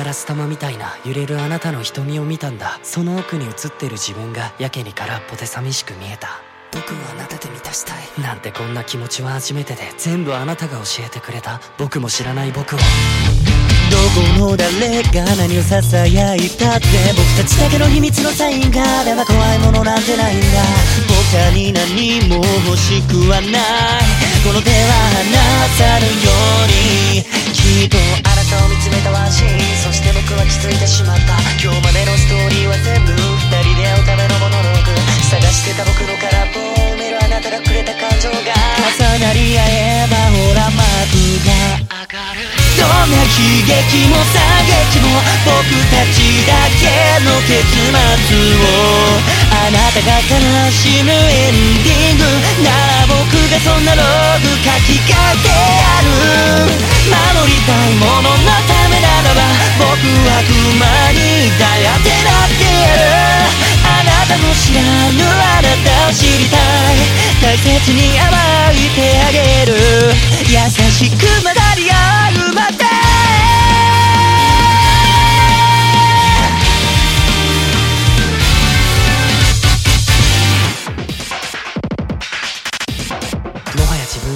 ガラス玉みたいな揺れるあなたの瞳を見たんだ。その奥に映ってる自分がやけに空っぽで寂しく見えた。僕はあなたで満たしたい。なんてこんな気持ちは初めてで全部あなたが教えてくれた。僕も知らない僕を。どこの誰が何をささやいたって僕たちだけの秘密のサインがあれば怖いものなんてないんだ。他に何も欲しくはない。この手は離さぬようにあなたを見つめたわしそして僕は気づいてしまった。今日までのストーリーは全部二人で会うためのモノローグ探してた僕の空っぽを埋めるあなたがくれた感情が。重なり合えばほら幕が上がる。どんな悲劇も惨劇も僕たちだけの結末を。あなたが悲しむエンディング。なローグ書き換えてやる守りたいもののためならば僕は熊に抱いてなってやるあなたの知らぬあなたを知りたい大切に甘えてあげる優しくまだ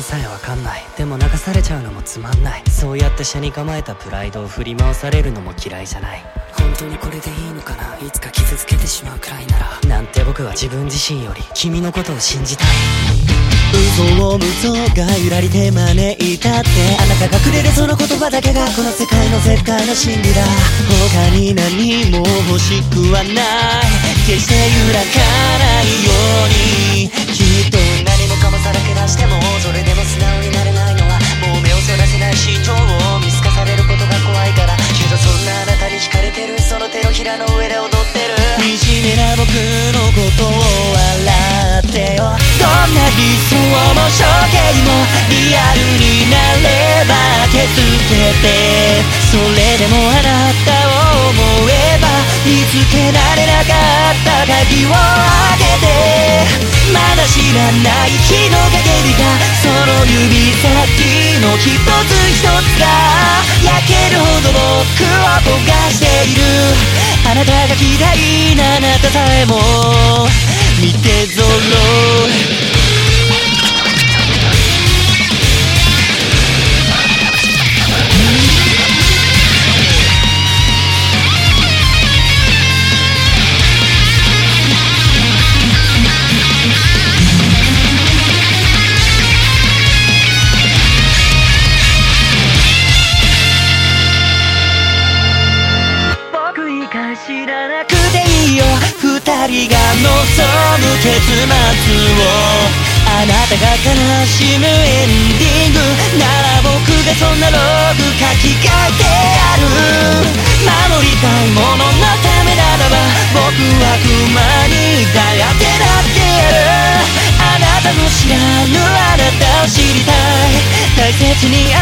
さえわかんない。でも流されちゃうのもつまんない。そうやって車に構えたプライドを振り回されるのも嫌いじゃない。本当にこれでいいのかな？いつか傷つけてしまうくらいなら。なんて僕は自分自身より君のことを信じたい。嘘を嘘がゆらりて招いたってあなたがくれるその言葉だけがこの世界の絶対の真理だ。他に何も欲しくはない。決して揺らかないように。きっと何もかもさらけ出してもそれ理想も処刑もリアルになれば消すけてそれでもあなたを思えば見つけられなかった鍵を開けてまだ知らない日の陰りがその指先の一つ一つが焼けるほど僕を焦がしているあなたが嫌いなあなたさえも見てぞろが望む結末をあなたが悲しむエンディングなら僕がそんなローグ書き換えてやる守りたいもののためならば僕は熊にだやってなってやるあなたも知らぬあなたを知りたい大切に